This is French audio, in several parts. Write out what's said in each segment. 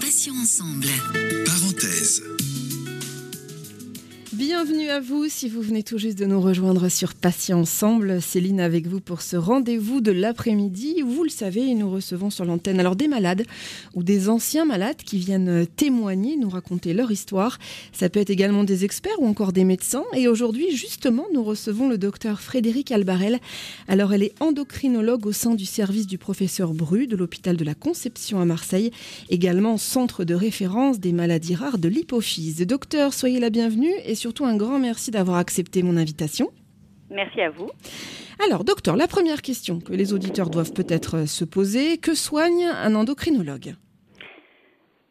Passions ensemble. Bienvenue à vous si vous venez tout juste de nous rejoindre sur Patient Ensemble. Céline avec vous pour ce rendez-vous de l'après-midi. Vous le savez, nous recevons sur l'antenne alors des malades ou des anciens malades qui viennent témoigner, nous raconter leur histoire. Ça peut être également des experts ou encore des médecins. Et aujourd'hui, justement, nous recevons le docteur Frédéric Albarel. Alors, elle est endocrinologue au sein du service du professeur Bru de l'hôpital de la Conception à Marseille, également centre de référence des maladies rares de l'hypophyse. Docteur, soyez la bienvenue et surtout un grand merci d'avoir accepté mon invitation. Merci à vous. Alors, docteur, la première question que les auditeurs doivent peut-être se poser, que soigne un endocrinologue?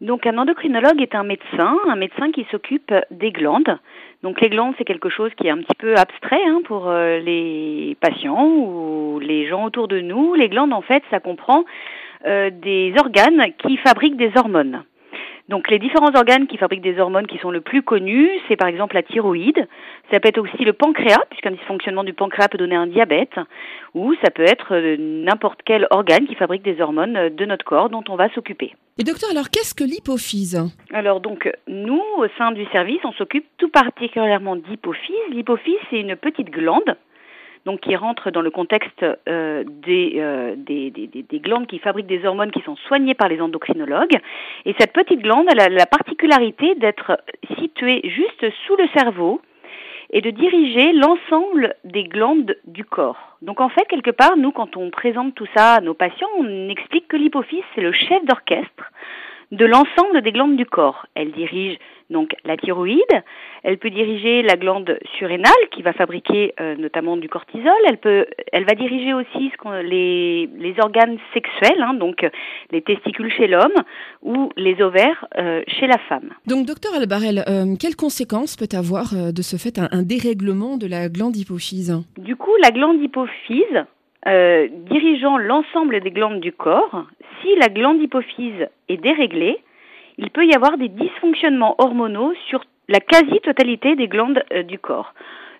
Donc un endocrinologue est un médecin, un médecin qui s'occupe des glandes. Donc les glandes, c'est quelque chose qui est un petit peu abstrait hein, pour euh, les patients ou les gens autour de nous. Les glandes, en fait, ça comprend euh, des organes qui fabriquent des hormones. Donc les différents organes qui fabriquent des hormones qui sont le plus connus, c'est par exemple la thyroïde, ça peut être aussi le pancréas, puisqu'un dysfonctionnement du pancréas peut donner un diabète, ou ça peut être euh, n'importe quel organe qui fabrique des hormones euh, de notre corps dont on va s'occuper. Et docteur, alors qu'est-ce que l'hypophyse? Alors donc nous, au sein du service, on s'occupe tout particulièrement d'hypophyse. L'hypophyse, c'est une petite glande donc qui rentre dans le contexte euh, des, euh, des, des, des, glandes qui fabriquent des hormones qui sont soignées par les endocrinologues. Et cette petite glande, elle a la particularité d'être située juste sous le cerveau et de diriger l'ensemble des glandes du corps. Donc en fait, quelque part, nous, quand on présente tout ça à nos patients, on explique que l'hypophyse, c'est le chef d'orchestre de l'ensemble des glandes du corps. Elle dirige donc la thyroïde, elle peut diriger la glande surrénale qui va fabriquer euh, notamment du cortisol, elle peut elle va diriger aussi ce les, les organes sexuels, hein, donc les testicules chez l'homme ou les ovaires euh, chez la femme. Donc docteur Albarel, euh, quelles conséquences peut avoir de ce fait un, un dérèglement de la glande hypophyse? Du coup, la glande hypophyse euh, dirigeant l'ensemble des glandes du corps, si la glande hypophyse est déréglée, il peut y avoir des dysfonctionnements hormonaux sur la quasi-totalité des glandes euh, du corps.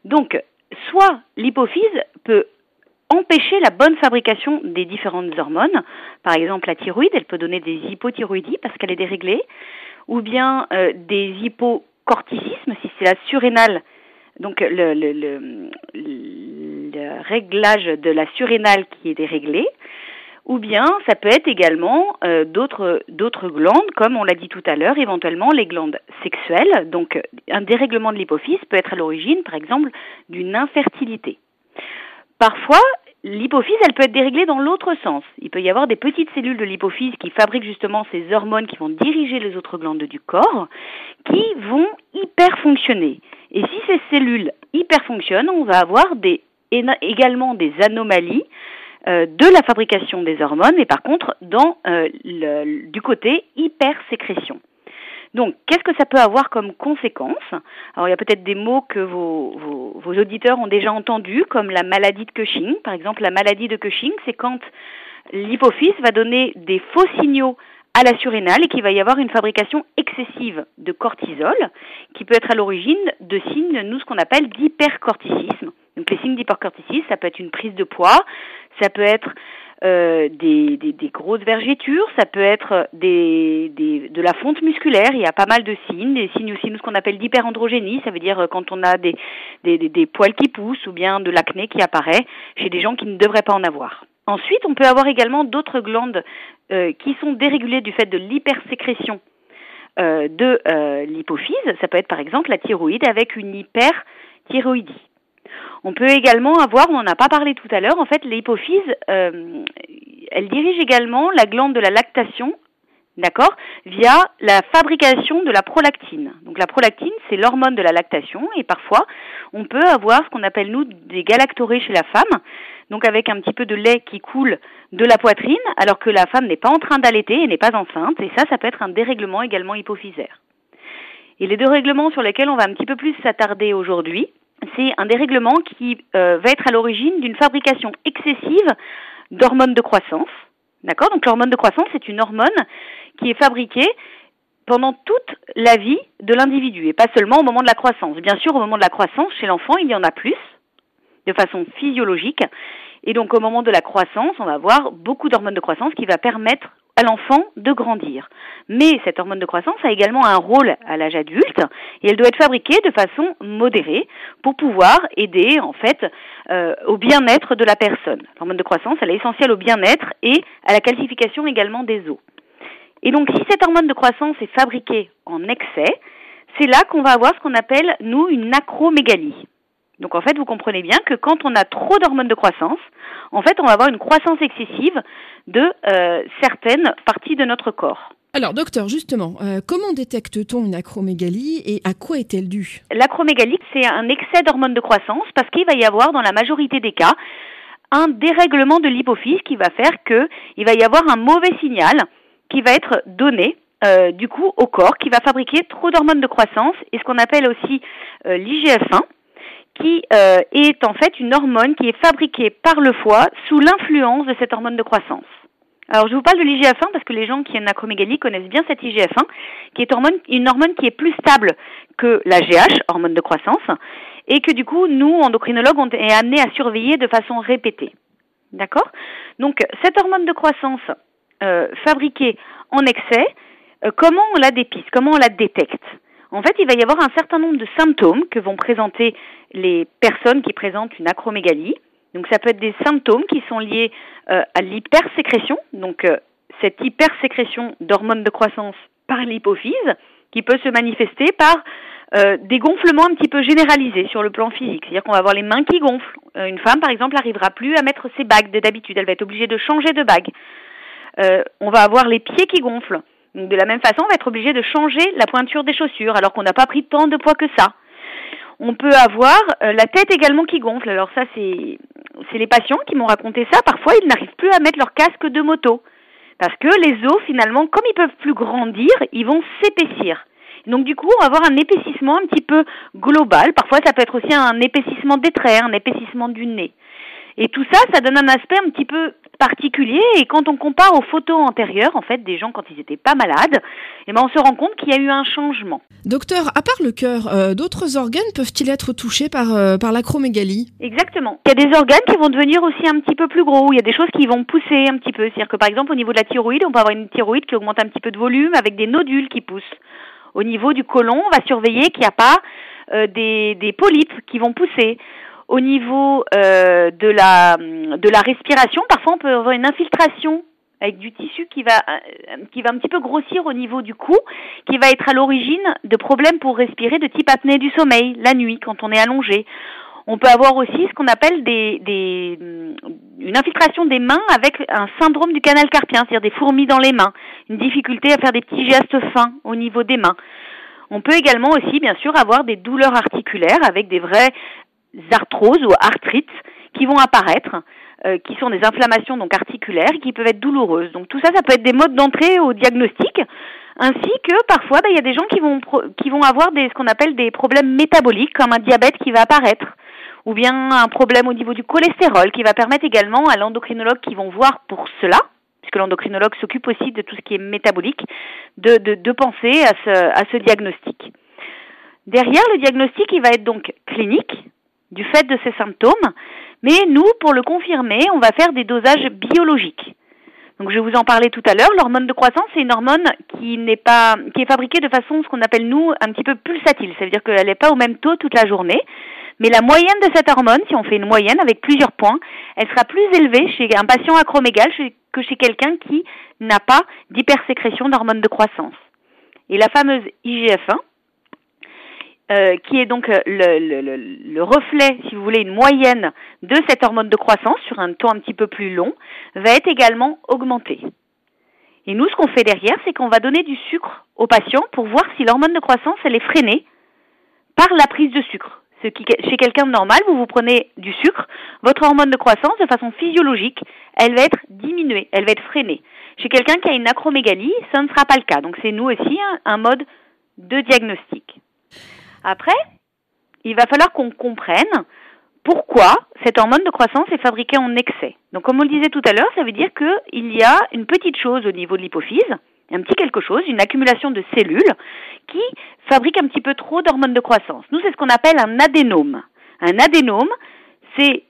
Donc, soit l'hypophyse peut empêcher la bonne fabrication des différentes hormones, par exemple la thyroïde, elle peut donner des hypothyroïdies parce qu'elle est déréglée, ou bien euh, des hypocorticismes si c'est la surrénale. Donc le, le, réglage de la surrénale qui est déréglé, ou bien ça peut être également euh, d'autres glandes, comme on l'a dit tout à l'heure, éventuellement les glandes sexuelles. Donc un dérèglement de l'hypophyse peut être à l'origine, par exemple, d'une infertilité. Parfois, L'hypophyse, elle peut être déréglée dans l'autre sens. Il peut y avoir des petites cellules de l'hypophyse qui fabriquent justement ces hormones qui vont diriger les autres glandes du corps, qui vont hyper fonctionner. Et si ces cellules hyper fonctionnent, on va avoir également des anomalies de la fabrication des hormones, et par contre dans euh, le, du côté hypersécrétion. Donc, qu'est-ce que ça peut avoir comme conséquence? Alors, il y a peut-être des mots que vos, vos, vos, auditeurs ont déjà entendus, comme la maladie de Cushing. Par exemple, la maladie de Cushing, c'est quand l'hypophyse va donner des faux signaux à la surrénale et qu'il va y avoir une fabrication excessive de cortisol qui peut être à l'origine de signes, nous, ce qu'on appelle d'hypercorticisme. Donc les signes d'hypercorticisme, ça peut être une prise de poids, ça peut être euh, des, des, des, grosses vergetures, ça peut être des, des, de la fonte musculaire, il y a pas mal de signes, des signes aussi, nous, ce qu'on appelle d'hyperandrogénie, ça veut dire euh, quand on a des, des, des, poils qui poussent ou bien de l'acné qui apparaît chez des gens qui ne devraient pas en avoir. Ensuite, on peut avoir également d'autres glandes euh, qui sont dérégulées du fait de l'hypersécrétion euh, de euh, l'hypophyse. Ça peut être par exemple la thyroïde avec une hyperthyroïdie. On peut également avoir, on n'en a pas parlé tout à l'heure, en fait l'hypophyse, euh, elle dirige également la glande de la lactation, d'accord, via la fabrication de la prolactine. Donc la prolactine, c'est l'hormone de la lactation et parfois on peut avoir ce qu'on appelle nous des galactorées chez la femme, donc avec un petit peu de lait qui coule de la poitrine alors que la femme n'est pas en train d'allaiter et n'est pas enceinte et ça, ça peut être un dérèglement également hypophysaire. Et les deux règlements sur lesquels on va un petit peu plus s'attarder aujourd'hui, c'est un dérèglement qui euh, va être à l'origine d'une fabrication excessive d'hormones de croissance. D'accord? Donc l'hormone de croissance, c'est une hormone qui est fabriquée pendant toute la vie de l'individu et pas seulement au moment de la croissance. Bien sûr, au moment de la croissance, chez l'enfant, il y en a plus, de façon physiologique. Et donc au moment de la croissance, on va avoir beaucoup d'hormones de croissance qui va permettre à l'enfant de grandir. Mais cette hormone de croissance a également un rôle à l'âge adulte et elle doit être fabriquée de façon modérée pour pouvoir aider en fait euh, au bien-être de la personne. L'hormone de croissance, elle est essentielle au bien-être et à la calcification également des os. Et donc si cette hormone de croissance est fabriquée en excès, c'est là qu'on va avoir ce qu'on appelle, nous, une acromégalie. Donc en fait, vous comprenez bien que quand on a trop d'hormones de croissance, en fait, on va avoir une croissance excessive de euh, certaines parties de notre corps. Alors, docteur, justement, euh, comment détecte-t-on une acromégalie et à quoi est-elle due? L'acromégalie, c'est un excès d'hormones de croissance parce qu'il va y avoir, dans la majorité des cas, un dérèglement de l'hypophyse qui va faire qu'il va y avoir un mauvais signal qui va être donné euh, du coup au corps, qui va fabriquer trop d'hormones de croissance et ce qu'on appelle aussi l'IGF-1 qui euh, est en fait une hormone qui est fabriquée par le foie sous l'influence de cette hormone de croissance. Alors je vous parle de l'IGF-1 parce que les gens qui ont une acromégalie connaissent bien cette IGF-1, qui est une hormone qui est plus stable que la GH, hormone de croissance, et que du coup nous, endocrinologues, on est amenés à surveiller de façon répétée. D'accord? Donc cette hormone de croissance euh, fabriquée en excès, euh, comment on la dépiste? Comment on la détecte? En fait, il va y avoir un certain nombre de symptômes que vont présenter les personnes qui présentent une acromégalie. Donc ça peut être des symptômes qui sont liés euh, à l'hypersécrétion, donc euh, cette hypersécrétion d'hormones de croissance par l'hypophyse, qui peut se manifester par euh, des gonflements un petit peu généralisés sur le plan physique. C'est-à-dire qu'on va avoir les mains qui gonflent. une femme, par exemple, n'arrivera plus à mettre ses bagues d'habitude. Elle va être obligée de changer de bague. on va avoir les pieds qui gonflent. De la même façon, on va être obligé de changer la pointure des chaussures alors qu'on n'a pas pris tant de poids que ça. On peut avoir euh, la tête également qui gonfle. Alors ça, c'est c'est les patients qui m'ont raconté ça. Parfois, ils n'arrivent plus à mettre leur casque de moto parce que les os, finalement, comme ils peuvent plus grandir, ils vont s'épaissir. Donc du coup, on va avoir un épaississement un petit peu global. Parfois, ça peut être aussi un épaississement des traits, un épaississement du nez. Et tout ça, ça donne un aspect un petit peu particulier. Et quand on compare aux photos antérieures, en fait, des gens quand ils n'étaient pas malades, eh ben, on se rend compte qu'il y a eu un changement. Docteur, à part le cœur, euh, d'autres organes peuvent-ils être touchés par, euh, par l'acromégalie? Exactement. Il y a des organes qui vont devenir aussi un petit peu plus gros. Il y a des choses qui vont pousser un petit peu. C'est-à-dire que par exemple, au niveau de la thyroïde, on peut avoir une thyroïde qui augmente un petit peu de volume avec des nodules qui poussent. Au niveau du côlon, on va surveiller qu'il n'y a pas euh, des, des polypes qui vont pousser au niveau euh, de, la, de la respiration, parfois on peut avoir une infiltration avec du tissu qui va, euh, qui va un petit peu grossir au niveau du cou, qui va être à l'origine de problèmes pour respirer de type apnée du sommeil, la nuit, quand on est allongé. On peut avoir aussi ce qu'on appelle des, des, une infiltration des mains avec un syndrome du canal carpien, c'est-à-dire des fourmis dans les mains, une difficulté à faire des petits gestes fins au niveau des mains. On peut également aussi, bien sûr, avoir des douleurs articulaires avec des vrais arthroses ou arthrites qui vont apparaître, euh, qui sont des inflammations donc articulaires qui peuvent être douloureuses. Donc tout ça, ça peut être des modes d'entrée au diagnostic, ainsi que parfois, bah, il y a des gens qui vont qui vont avoir des ce qu'on appelle des problèmes métaboliques, comme un diabète qui va apparaître, ou bien un problème au niveau du cholestérol, qui va permettre également à l'endocrinologue qui vont voir pour cela, puisque l'endocrinologue s'occupe aussi de tout ce qui est métabolique, de, de, de penser à ce, à ce diagnostic. Derrière le diagnostic, il va être donc clinique, du fait de ces symptômes, mais nous, pour le confirmer, on va faire des dosages biologiques. Donc je vous en parlais tout à l'heure, l'hormone de croissance, c'est une hormone qui n'est pas qui est fabriquée de façon ce qu'on appelle nous un petit peu pulsatile, ça veut dire qu'elle n'est pas au même taux toute la journée, mais la moyenne de cette hormone, si on fait une moyenne avec plusieurs points, elle sera plus élevée chez un patient acromégale que chez quelqu'un qui n'a pas d'hypersécrétion d'hormone de croissance. Et la fameuse IGF-1, euh, qui est donc euh, le, le, le, reflet, si vous voulez, une moyenne de cette hormone de croissance sur un temps un petit peu plus long, va être également augmentée. Et nous, ce qu'on fait derrière, c'est qu'on va donner du sucre aux patients pour voir si l'hormone de croissance, elle est freinée par la prise de sucre. Chez quelqu'un de normal, vous vous prenez du sucre, votre hormone de croissance, de façon physiologique, elle va être diminuée, elle va être freinée. Chez quelqu'un qui a une acromégalie, ça ne sera pas le cas. Donc c'est nous aussi un mode de diagnostic. Après, il va falloir qu'on comprenne pourquoi cette hormone de croissance est fabriquée en excès. Donc comme on le disait tout à l'heure, ça veut dire qu'il y a une petite chose au niveau de l'hypophyse, un petit quelque chose, une accumulation de cellules qui fabrique un petit peu trop d'hormones de croissance. Nous, c'est ce qu'on appelle un adénome. Un adénome, c'est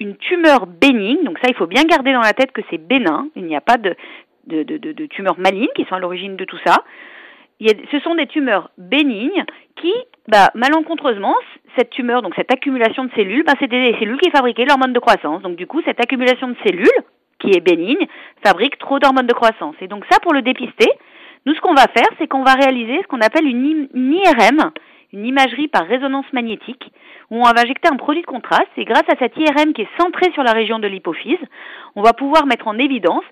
une tumeur bénigne, donc ça il faut bien garder dans la tête que c'est bénin, il n'y a pas de, de, de, tumeurs malignes qui sont à l'origine de tout ça. Il y a, ce sont des tumeurs bénignes qui, bah, malencontreusement, cette tumeur, donc cette accumulation de cellules, bah, c'était des cellules qui fabriquaient l'hormone de croissance. Donc du coup, cette accumulation de cellules, qui est bénigne, fabrique trop d'hormones de croissance. Et donc ça, pour le dépister, nous, ce qu'on va faire, c'est qu'on va réaliser ce qu'on appelle une, IRM, une imagerie par résonance magnétique, où on va injecter un produit de contraste. Et grâce à cette IRM qui est centrée sur la région de l'hypophyse, on va pouvoir mettre en évidence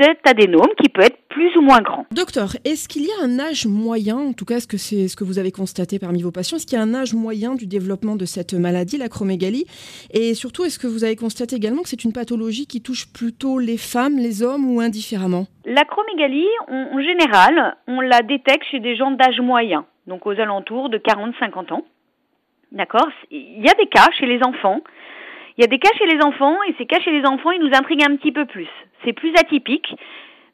cet adénome qui peut être plus ou moins grand. Docteur, est-ce qu'il y a un âge moyen, en tout cas est-ce que c'est ce que vous avez constaté parmi vos patients, est-ce qu'il y a un âge moyen du développement de cette maladie, l'acromégalie Et surtout, est-ce que vous avez constaté également que c'est une pathologie qui touche plutôt les femmes, les hommes ou indifféremment? L'acromégalie, en général, on la détecte chez des gens d'âge moyen, donc aux alentours de 40-50 ans. D'accord? Il y a des cas chez les enfants il y a des cas chez les enfants et ces cas chez les enfants, ils nous intriguent un petit peu plus. C'est plus atypique.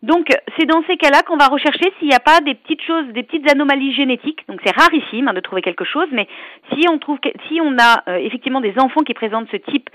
Donc, c'est dans ces cas-là qu'on va rechercher s'il n'y a pas des petites choses, des petites anomalies génétiques. Donc, c'est rarissime hein, de trouver quelque chose, mais si on trouve, si on a euh, effectivement des enfants qui présentent ce type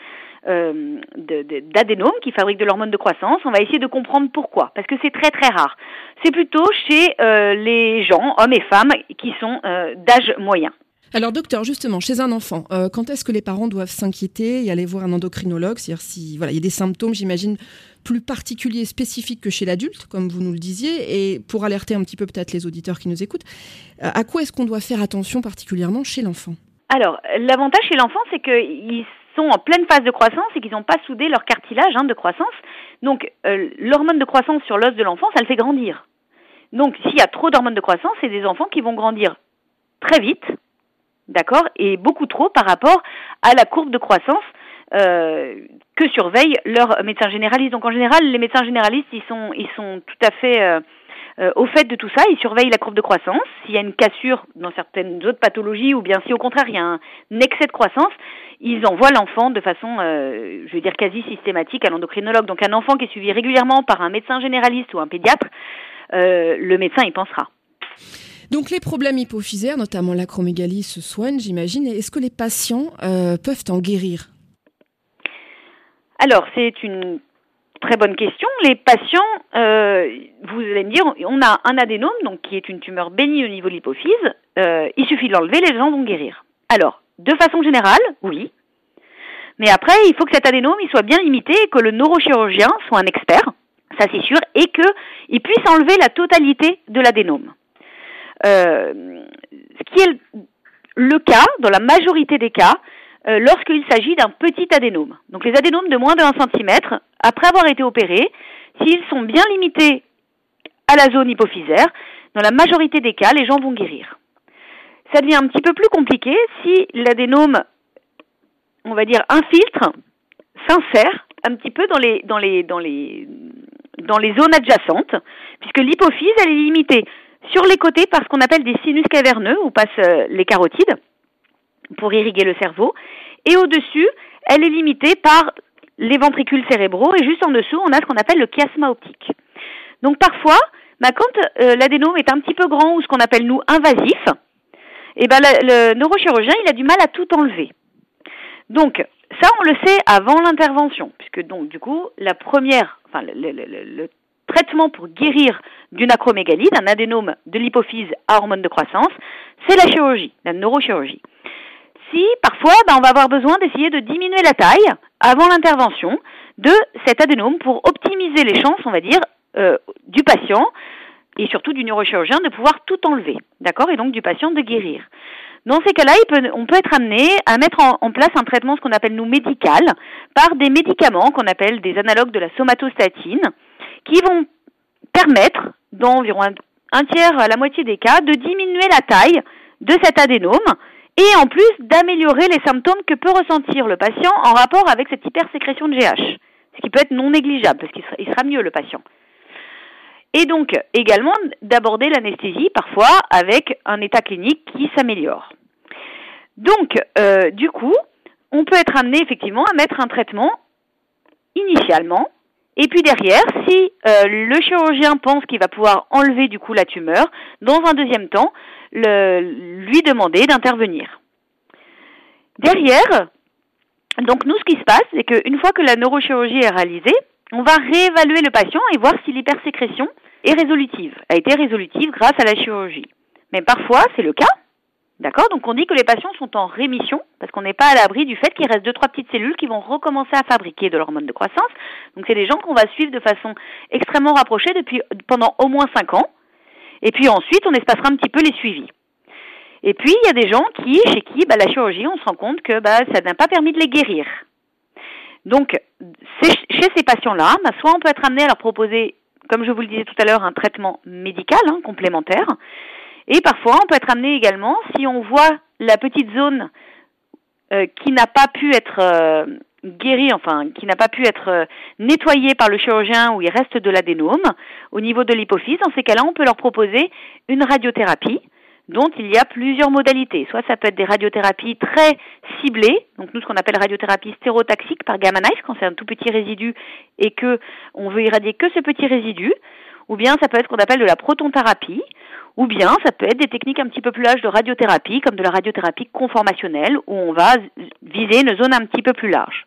euh, d'adénome qui fabriquent de l'hormone de croissance, on va essayer de comprendre pourquoi, parce que c'est très très rare. C'est plutôt chez euh, les gens, hommes et femmes, qui sont d'âge moyen. Alors docteur, justement, chez un enfant, euh, quand est-ce que les parents doivent s'inquiéter et aller voir un endocrinologue? C'est-à-dire si voilà, il y a des symptômes, j'imagine, plus particuliers, spécifiques que chez l'adulte, comme vous nous le disiez, et pour alerter un petit peu peut-être les auditeurs qui nous écoutent, euh, à quoi est-ce qu'on doit faire attention particulièrement chez l'enfant? Alors, l'avantage chez l'enfant, c'est qu'ils sont en pleine phase de croissance et qu'ils n'ont pas soudé leur cartilage hein, de croissance. Donc, euh, l'hormone de croissance sur l'os de l'enfant, ça le fait grandir. Donc, s'il y a trop d'hormones de croissance, c'est des enfants qui vont grandir très vite, d'accord, et beaucoup trop par rapport à la courbe de croissance euh, que surveille leur médecin généraliste. Donc en général, les médecins généralistes, ils sont, ils sont tout à fait euh, euh, au fait de tout ça. Ils surveillent la courbe de croissance. S'il y a une cassure dans certaines autres pathologies, ou bien si au contraire il y a un excès de croissance, ils envoient l'enfant de façon, je veux dire, quasi systématique à l'endocrinologue. Donc un enfant qui est suivi régulièrement par un médecin généraliste ou un pédiatre, le médecin y pensera. Donc les problèmes hypophysaires, notamment l'acromégalie, se soignent, j'imagine. Est-ce que les patients euh, peuvent en guérir? Alors c'est une très bonne question. Les patients, euh, vous allez me dire, on a un adénome, donc qui est une tumeur bénie au niveau de l'hypophyse. Euh, il suffit de l'enlever, les gens vont guérir. Alors, de façon générale, oui. Mais après, il faut que cet adénome soit bien limité et que le neurochirurgien soit un expert, ça c'est sûr, et qu'il puisse enlever la totalité de l'adénome. Euh, ce qui est le cas, dans la majorité des cas, euh, lorsqu'il s'agit d'un petit adénome. Donc les adénomes de moins de 1 cm, après avoir été opérés, s'ils sont bien limités à la zone hypophysaire, dans la majorité des cas, les gens vont guérir. Ça devient un petit peu plus compliqué si l'adénome, on va dire, infiltre, s'insère un petit peu dans les, dans les, dans les, dans les zones adjacentes, puisque l'hypophyse, elle est limitée sur les côtés, par ce qu'on appelle des sinus caverneux, où passent euh, les carotides, pour irriguer le cerveau. Et au-dessus, elle est limitée par les ventricules cérébraux, et juste en dessous, on a ce qu'on appelle le chiasma optique. Donc parfois, bah, quand euh, l'adénome est un petit peu grand, ou ce qu'on appelle nous invasif, et eh ben, le, neurochirurgien, il a du mal à tout enlever. Donc, ça, on le sait avant l'intervention, puisque donc, du coup, la première, enfin, le, traitement pour guérir d'une acromégalie, d'un adénome de l'hypophyse à hormone de croissance, c'est la chirurgie, la neurochirurgie. Si parfois ben, on va avoir besoin d'essayer de diminuer la taille avant l'intervention de cet adénome pour optimiser les chances, on va dire, euh, du patient et surtout du neurochirurgien de pouvoir tout enlever, d'accord, et donc du patient de guérir. Dans ces cas-là, on peut être amené à mettre en, en place un traitement, ce qu'on appelle nous médical, par des médicaments qu'on appelle des analogues de la somatostatine, qui vont permettre, dans environ un, tiers à la moitié des cas, de diminuer la taille de cet adénome et en plus d'améliorer les symptômes que peut ressentir le patient en rapport avec cette hypersécrétion de GH, ce qui peut être non négligeable parce qu'il sera, mieux le patient. Et donc également d'aborder l'anesthésie parfois avec un état clinique qui s'améliore. Donc euh, du coup, on peut être amené effectivement à mettre un traitement initialement et puis derrière, si euh, le chirurgien pense qu'il va pouvoir enlever du coup la tumeur, dans un deuxième temps, lui demander d'intervenir. Derrière, Donc nous, ce qui se passe, c'est qu'une fois que la neurochirurgie est réalisée, on va réévaluer le patient et voir si l'hypersécrétion est résolutive, a été résolutive grâce à la chirurgie. Mais parfois, c'est le cas. D'accord Donc on dit que les patients sont en rémission parce qu'on n'est pas à l'abri du fait qu'il reste deux trois petites cellules qui vont recommencer à fabriquer de l'hormone de croissance. Donc c'est des gens qu'on va suivre de façon extrêmement rapprochée depuis pendant au moins cinq ans. Et puis ensuite, on espacera un petit peu les suivis. Et puis il y a des gens qui, chez qui, bah, la chirurgie, on se rend compte que bah, ça n'a pas permis de les guérir. Donc chez ces patients-là, bah, soit on peut être amené à leur proposer, comme je vous le disais tout à l'heure, un traitement médical hein, complémentaire. Et parfois, on peut être amené également, si on voit la petite zone euh, qui n'a pas pu être euh, guérie, enfin, qui n'a pas pu être euh, nettoyée par le chirurgien où il reste de l'adénome au niveau de l'hypophyse, dans ces cas-là, on peut leur proposer une radiothérapie dont il y a plusieurs modalités. Soit ça peut être des radiothérapies très ciblées, donc nous ce qu'on appelle radiothérapie stérotaxique par gamma knife quand c'est un tout petit résidu et que on veut irradier que ce petit résidu, ou bien ça peut être ce qu'on appelle de la protonthérapie, ou bien ça peut être des techniques un petit peu plus larges de radiothérapie, comme de la radiothérapie conformationnelle, où on va viser une zone un petit peu plus large.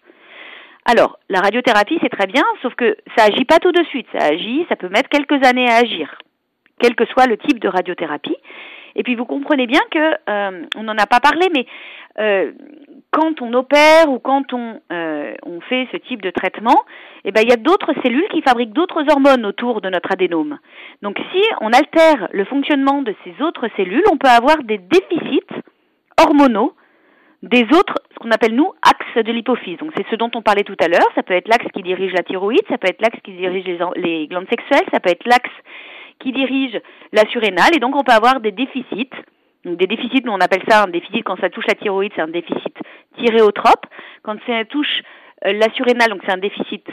Alors, la radiothérapie, c'est très bien, sauf que ça agit pas tout de suite. Ça agit, ça peut mettre quelques années à agir, quel que soit le type de radiothérapie. Et puis, vous comprenez bien que, euh, on n'en a pas parlé, mais euh, quand on opère ou quand on, euh, on fait ce type de traitement, eh ben, il y a d'autres cellules qui fabriquent d'autres hormones autour de notre adénome. Donc si on altère le fonctionnement de ces autres cellules, on peut avoir des déficits hormonaux des autres, ce qu'on appelle nous, axes de l'hypophyse. Donc c'est ce dont on parlait tout à l'heure, ça peut être l'axe qui dirige la thyroïde, ça peut être l'axe qui dirige les glandes sexuelles, ça peut être l'axe qui dirige la surrénale, et donc on peut avoir des déficits donc des déficits, on appelle ça un déficit quand ça touche la thyroïde, c'est un déficit thyréotrope. Quand ça touche euh, la surrénale, donc c'est un déficit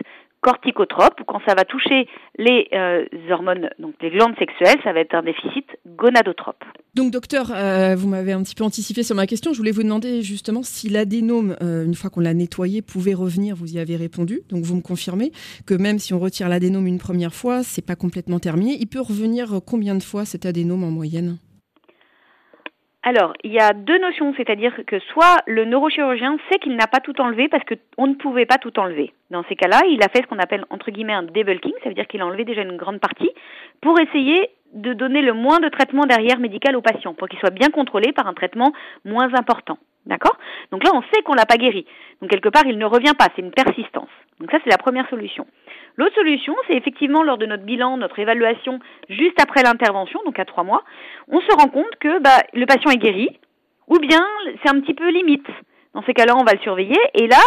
corticotrope, ou quand ça va toucher les euh, hormones, donc les glandes sexuelles, ça va être un déficit gonadotrope. Donc docteur, euh, vous m'avez un petit peu anticipé sur ma question. Je voulais vous demander justement si l'adénome, une fois qu'on l'a nettoyé, pouvait revenir. Vous y avez répondu. Donc vous me confirmez que même si on retire l'adénome une première fois, c'est pas complètement terminé. Il peut revenir combien de fois cet adénome en moyenne? Alors, il y a deux notions, c'est-à-dire que soit le neurochirurgien sait qu'il n'a pas tout enlevé parce qu'on ne pouvait pas tout enlever. Dans ces cas-là, il a fait ce qu'on appelle entre guillemets un debulking, ça veut dire qu'il a enlevé déjà une grande partie pour essayer de donner le moins de traitement derrière médical au patient, pour qu'il soit bien contrôlé par un traitement moins important. D'accord? Donc là, on sait qu'on l'a pas guéri. Donc quelque part, il ne revient pas, c'est une persistance. Donc ça, c'est la première solution. L'autre solution, c'est effectivement lors de notre bilan, notre évaluation, juste après l'intervention, donc à trois mois, on se rend compte que bah, le patient est guéri, ou bien c'est un petit peu limite. Dans ces cas-là, on va le surveiller, et là,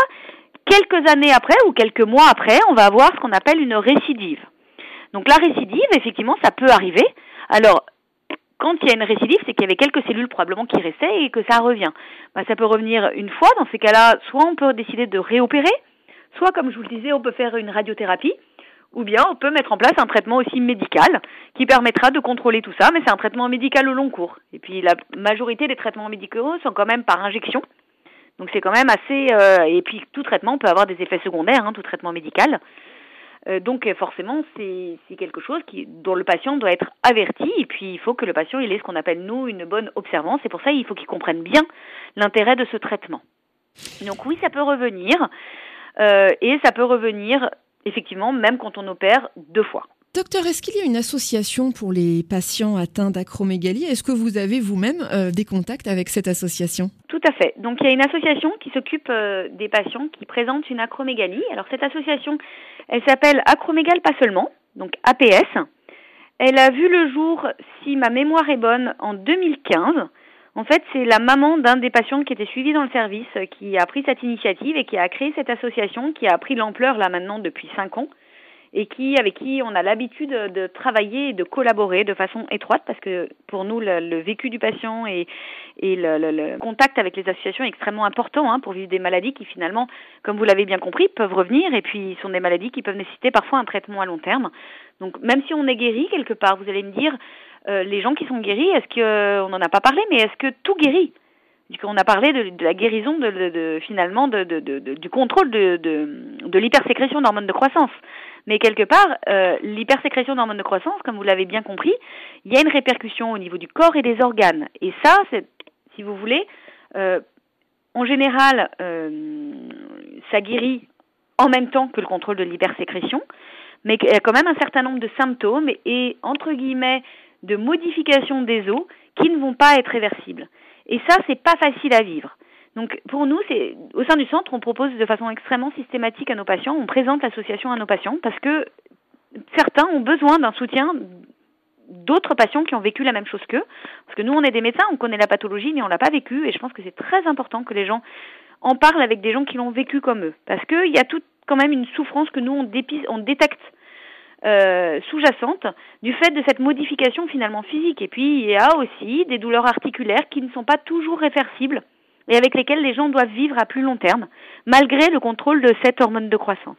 quelques années après ou quelques mois après, on va avoir ce qu'on appelle une récidive. Donc la récidive, effectivement, ça peut arriver. Alors, quand il y a une récidive, c'est qu'il y avait quelques cellules probablement qui restaient et que ça revient. Bah, ça peut revenir une fois. Dans ces cas-là, soit on peut décider de réopérer, Soit, comme je vous le disais, on peut faire une radiothérapie, ou bien on peut mettre en place un traitement aussi médical qui permettra de contrôler tout ça, mais c'est un traitement médical au long cours. Et puis la majorité des traitements médicaux sont quand même par injection. Donc c'est quand même assez... Euh, et puis tout traitement peut avoir des effets secondaires, hein, tout traitement médical. Euh, donc forcément, c'est quelque chose qui, dont le patient doit être averti. Et puis il faut que le patient il ait ce qu'on appelle, nous, une bonne observance. Et pour ça, il faut qu'il comprenne bien l'intérêt de ce traitement. Donc oui, ça peut revenir. Euh, et ça peut revenir effectivement même quand on opère deux fois. Docteur, est-ce qu'il y a une association pour les patients atteints d'acromégalie? Est-ce que vous avez vous-même euh, des contacts avec cette association? Donc il y a une association qui s'occupe euh, des patients qui présentent une acromégalie. Alors cette association, elle s'appelle Acromégale pas seulement, donc APS. Elle a vu le jour, si ma mémoire est bonne, en 2015. En fait, c'est la maman d'un des patients qui était suivi dans le service euh, qui a pris cette initiative et qui a créé cette association qui a pris l'ampleur là maintenant depuis cinq ans et qui avec qui on a l'habitude de travailler et de collaborer de façon étroite parce que pour nous le, vécu du patient et, le, contact avec les associations est extrêmement important hein, pour vivre des maladies qui finalement, comme vous l'avez bien compris, peuvent revenir et puis sont des maladies qui peuvent nécessiter parfois un traitement à long terme. Donc même si on est guéri quelque part, vous allez me dire euh, les gens qui sont guéris, est-ce que euh, on n'en a pas parlé, mais est-ce que tout guérit? On a parlé de, la guérison de, finalement du contrôle de, l'hypersécrétion d'hormones de croissance. Mais quelque part, euh, l'hypersécrétion d'hormones de croissance, comme vous l'avez bien compris, il y a une répercussion au niveau du corps et des organes. Et ça, si vous voulez, en général, ça guérit en même temps que le contrôle de l'hypersécrétion, mais il y a quand même un certain nombre de symptômes et, entre guillemets, de modifications des os qui ne vont pas être réversibles. Et ça, c'est pas facile à vivre. Donc pour nous, c'est au sein du centre, on propose de façon extrêmement systématique à nos patients, on présente l'association à nos patients parce que certains ont besoin d'un soutien d'autres patients qui ont vécu la même chose qu'eux. Parce que nous, on est des médecins, on connaît la pathologie, mais on l'a pas vécu. Et je pense que c'est très important que les gens en parlent avec des gens qui l'ont vécu comme eux. Parce qu'il y a tout quand même une souffrance que nous, on, on détecte euh, sous-jacente du fait de cette modification finalement physique. Et puis, il y a aussi des douleurs articulaires qui ne sont pas toujours réversibles et avec lesquelles les gens doivent vivre à plus long terme, malgré le contrôle de cette hormone de croissance.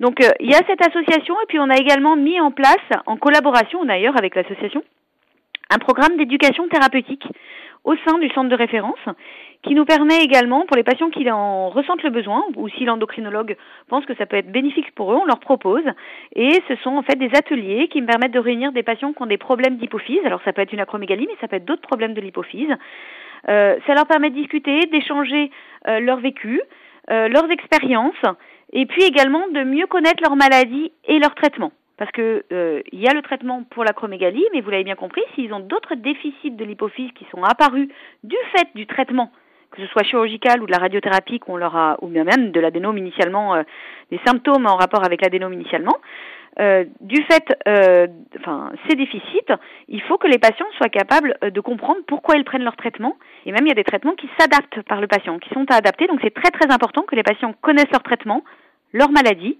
Donc euh, il y a cette association et puis on a également mis en place, en collaboration d'ailleurs avec l'association, un programme d'éducation thérapeutique au sein du centre de référence qui nous permet également, pour les patients qui en ressentent le besoin, ou si l'endocrinologue pense que ça peut être bénéfique pour eux, on leur propose. Et ce sont en fait des ateliers qui me permettent de réunir des patients qui ont des problèmes d'hypophyse. Alors ça peut être une acromégalie, mais ça peut être d'autres problèmes de l'hypophyse. Euh, ça leur permet de discuter, d'échanger euh, leur vécu, euh, leurs expériences, et puis également de mieux connaître leur maladie et leur traitement. Parce que il y a le traitement pour l'acromégalie, mais vous l'avez bien compris, s'ils ont d'autres déficits de l'hypophyse qui sont apparus du fait du traitement, que ce soit chirurgical ou de la radiothérapie qu'on leur a, ou bien même de l'adénome initialement, des symptômes en rapport avec l'adénome initialement, euh, du fait, euh, ces déficits, il faut que les patients soient capables euh, de comprendre pourquoi ils prennent leur traitement. Et même, il y a des traitements qui s'adaptent par le patient, qui sont adaptés. Donc, c'est très, très important que les patients connaissent leur traitement, leur maladie,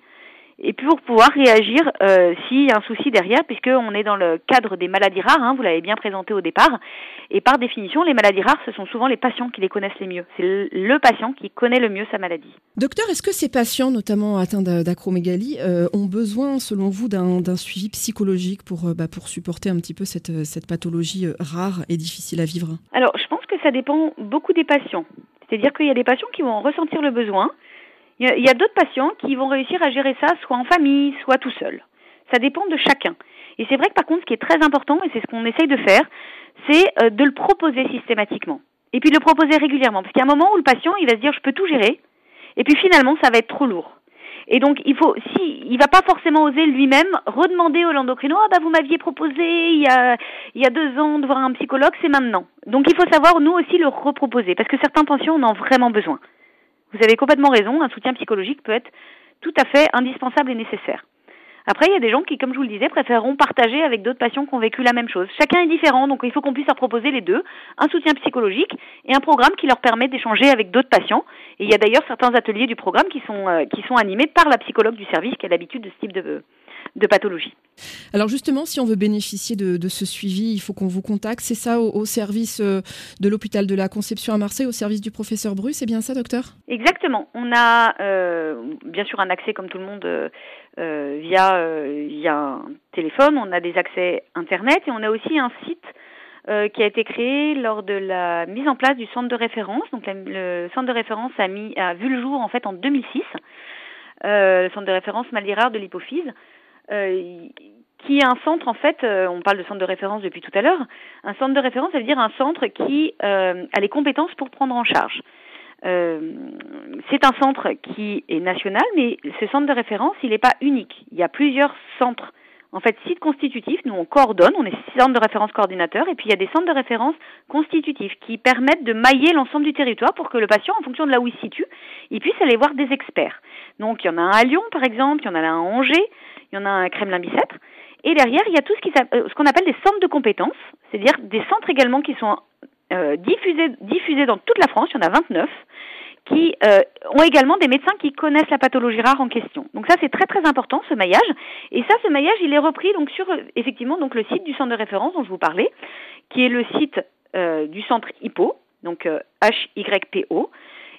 et pour pouvoir réagir euh, s'il y a un souci derrière, puisqu'on est dans le cadre des maladies rares, hein, vous l'avez bien présenté au départ, et par définition, les maladies rares, ce sont souvent les patients qui les connaissent les mieux. C'est le patient qui connaît le mieux sa maladie. Docteur, est-ce que ces patients, notamment atteints d'acromégalie, euh, ont besoin, selon vous, d'un suivi psychologique pour, euh, bah, pour supporter un petit peu cette, cette pathologie rare et difficile à vivre? Alors, je pense que ça dépend beaucoup des patients. C'est-à-dire qu'il y a des patients qui vont ressentir le besoin, il y a, d'autres patients qui vont réussir à gérer ça soit en famille, soit tout seul. Ça dépend de chacun. Et c'est vrai que par contre, ce qui est très important, et c'est ce qu'on essaye de faire, c'est euh, de le proposer systématiquement. Et puis de le proposer régulièrement. Parce qu'il y a un moment où le patient, il va se dire, je peux tout gérer. Et puis finalement, ça va être trop lourd. Et donc, il faut, si, il va pas forcément oser lui-même redemander au l'endocrino, ah bah vous m'aviez proposé il y a, il y a deux ans de voir un psychologue, c'est maintenant. Donc, il faut savoir nous aussi le reproposer, parce que certains patients en ont vraiment besoin. Vous avez complètement raison, un soutien psychologique peut être tout à fait indispensable et nécessaire. Après, il y a des gens qui, comme je vous le disais, préféreront partager avec d'autres patients qui ont vécu la même chose. Chacun est différent, donc il faut qu'on puisse leur proposer les deux, un soutien psychologique et un programme qui leur permet d'échanger avec d'autres patients. Et il y a d'ailleurs certains ateliers du programme qui sont, euh, qui sont animés par la psychologue du service qui a l'habitude de ce type de, de pathologie. Alors justement, si on veut bénéficier de, ce suivi, il faut qu'on vous contacte. C'est ça au, service euh, de l'hôpital de la Conception à Marseille, au service du professeur Bru, c'est bien ça, docteur? Exactement. On a euh, bien sûr un accès comme tout le monde euh, via, via un téléphone, on a des accès Internet et on a aussi un site qui a été créé lors de la mise en place du centre de référence. Donc le centre de référence a, mis, a vu le jour en fait en 2006. le centre de référence Malira de l'hypophyse. Euh, qui est un centre en fait, euh, on parle de centre de référence depuis tout à l'heure, un centre de référence, ça veut dire un centre qui euh, a les compétences pour prendre en charge. c'est un centre qui est national, mais ce centre de référence, il n'est pas unique. Il y a plusieurs centres, en fait, sites constitutifs. Nous, on coordonne, on est centre de référence coordinateur, et puis il y a des centres de référence constitutifs qui permettent de mailler l'ensemble du territoire pour que le patient, en fonction de là où il se situe, il puisse aller voir des experts. Donc, il y en a un à Lyon, par exemple, il y en a un à Angers, il y en a un à Kremlin-Bicêtre. Et derrière, il y a tout euh, ce qu'on appelle des centres de compétences, c'est-à-dire des centres également qui sont euh, diffusés, diffusés dans toute la France, il y en a 29, qui euh, ont également des médecins qui connaissent la pathologie rare en question. Donc ça c'est très très important ce maillage. Et ça ce maillage il est repris donc sur effectivement donc le site du centre de référence dont je vous parlais, qui est le site du centre HIPO, donc HYPO,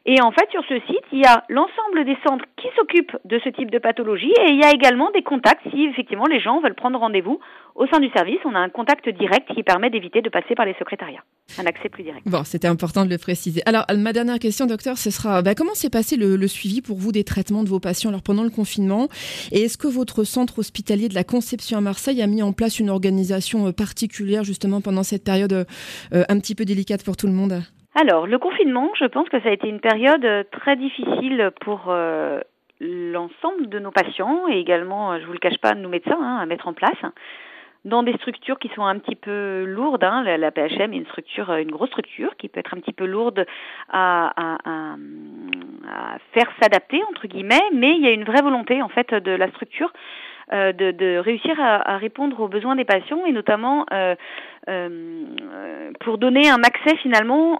et en fait, sur ce site, il y a l'ensemble des centres qui s'occupent de ce type de pathologie et il y a également des contacts si effectivement les gens veulent prendre rendez-vous au sein du service. On a un contact direct qui permet d'éviter de passer par les secrétariats. Un accès plus direct. Bon, c'était important de le préciser. Alors, ma dernière question, docteur, ce sera bah, comment s'est passé le, suivi pour vous des traitements de vos patients? Alors, pendant le confinement Et est-ce que votre centre hospitalier de la Conception à Marseille a mis en place une organisation euh, particulière justement pendant cette période euh, un petit peu délicate pour tout le monde? Alors, le confinement, je pense que ça a été une période très difficile pour euh, l'ensemble de nos patients et également, je vous le cache pas, nos médecins hein, à mettre en place dans des structures qui sont un petit peu lourdes. Hein. La, PHM est une structure, une grosse structure qui peut être un petit peu lourde à, à faire s'adapter entre guillemets, mais il y a une vraie volonté en fait de la structure euh, de, de, réussir à, à, répondre aux besoins des patients et notamment euh, euh, pour donner un accès finalement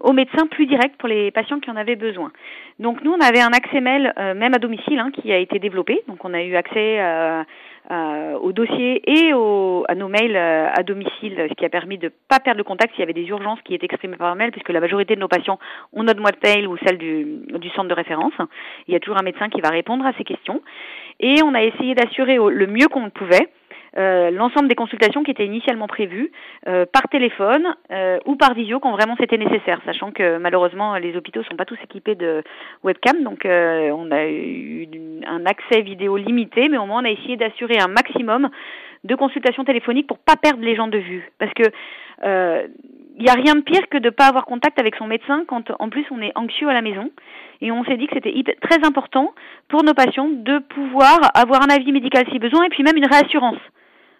aux médecins plus direct pour les patients qui en avaient besoin. Donc nous on avait un accès mail même à domicile hein, qui a été développé, donc on a eu accès à euh, au dossier et au, à nos mails euh, à domicile, ce qui a permis de ne pas perdre le contact s'il y avait des urgences qui étaient exprimées par mail, puisque la majorité de nos patients ont notre boîte mail ou celle du, du centre de référence. Il y a toujours un médecin qui va répondre à ces questions. Et on a essayé d'assurer le mieux qu'on pouvait euh, l'ensemble des consultations qui étaient initialement prévues euh, par téléphone euh, ou par visio quand vraiment c'était nécessaire, sachant que malheureusement les hôpitaux sont pas tous équipés de webcam, donc on a eu un accès vidéo limité, mais au moins on a essayé d'assurer un maximum de consultations téléphoniques pour pas perdre les gens de vue, parce que il n'y a rien de pire que de ne pas avoir contact avec son médecin quand en plus on est anxieux à la maison. Et on s'est dit que c'était très important pour nos patients de pouvoir avoir un avis médical si besoin et puis même une réassurance.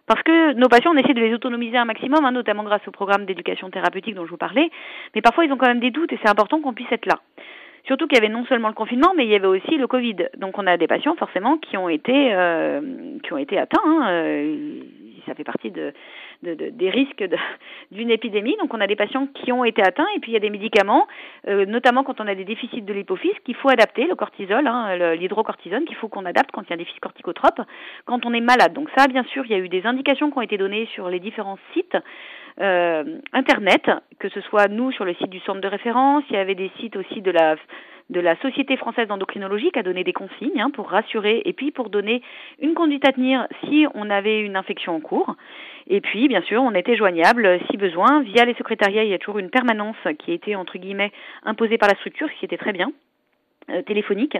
Parce que nos patients, on essaie de les autonomiser un maximum, hein, notamment grâce au programme d'éducation thérapeutique dont je vous parlais, mais parfois ils ont quand même des doutes et c'est important qu'on puisse être là. Surtout qu'il y avait non seulement le confinement, mais il y avait aussi le Covid. Donc on a des patients forcément qui ont été euh, qui ont été atteints. Hein, euh, ça fait partie de, de, de des risques d'une épidémie. Donc on a des patients qui ont été atteints et puis il y a des médicaments, euh, notamment quand on a des déficits de l'hypophyse, qu'il faut adapter, le cortisol, hein, l'hydrocortisone, qu'il faut qu'on adapte quand il y a un déficit corticotrope, quand on est malade. Donc ça, bien sûr, il y a eu des indications qui ont été données sur les différents sites. Euh, internet, que ce soit nous sur le site du centre de référence, il y avait des sites aussi de la de la Société française d'endocrinologie qui a donné des consignes hein, pour rassurer et puis pour donner une conduite à tenir si on avait une infection en cours. Et puis, bien sûr, on était joignable si besoin via les secrétariats. Il y a toujours une permanence qui été entre guillemets imposée par la structure, ce qui était très bien, euh, téléphonique.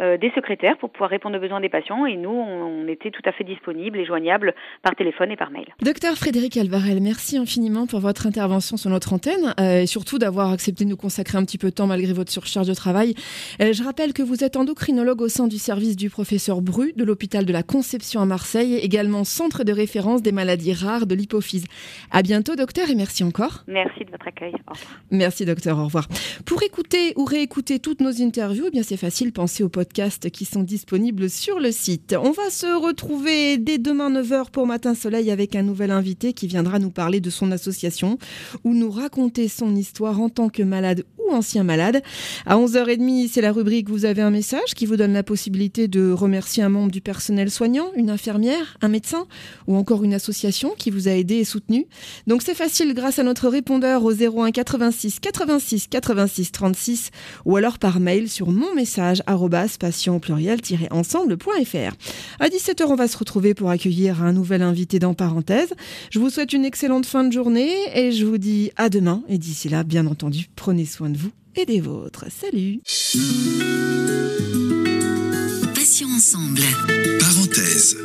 Euh, des secrétaires pour pouvoir répondre aux besoins des patients et nous, on, était tout à fait disponibles et joignables par téléphone et par mail. Docteur Frédéric Alvarel, merci infiniment pour votre intervention sur notre antenne euh, et surtout d'avoir accepté de nous consacrer un petit peu de temps malgré votre surcharge de travail. Euh, je rappelle que vous êtes endocrinologue au sein du service du professeur Bru de l'hôpital de la Conception à Marseille, également centre de référence des maladies rares de l'hypophyse. À bientôt, docteur, et merci encore. Merci de votre accueil. Au revoir. Merci, docteur. Au revoir. Pour écouter ou réécouter toutes nos interviews, eh bien c'est facile, pensez au podcast qui sont disponibles sur le site. On va se retrouver dès demain 9h pour Matin Soleil avec un nouvel invité qui viendra nous parler de son association ou nous raconter son histoire en tant que malade ou ancien malade. À 11h30, c'est la rubrique Vous avez un message qui vous donne la possibilité de remercier un membre du personnel soignant, une infirmière, un médecin ou encore une association qui vous a aidé et soutenu. Donc c'est facile grâce à notre répondeur au 01 86 86 86 36 ou alors par mail sur mon message passion pluriel-ensemble.fr. À 17h, on va se retrouver pour accueillir un nouvel invité dans Parenthèse. Je vous souhaite une excellente fin de journée et je vous dis à demain. Et d'ici là, bien entendu, prenez soin de vous et des vôtres. Salut Passions ensemble. Parenthèse.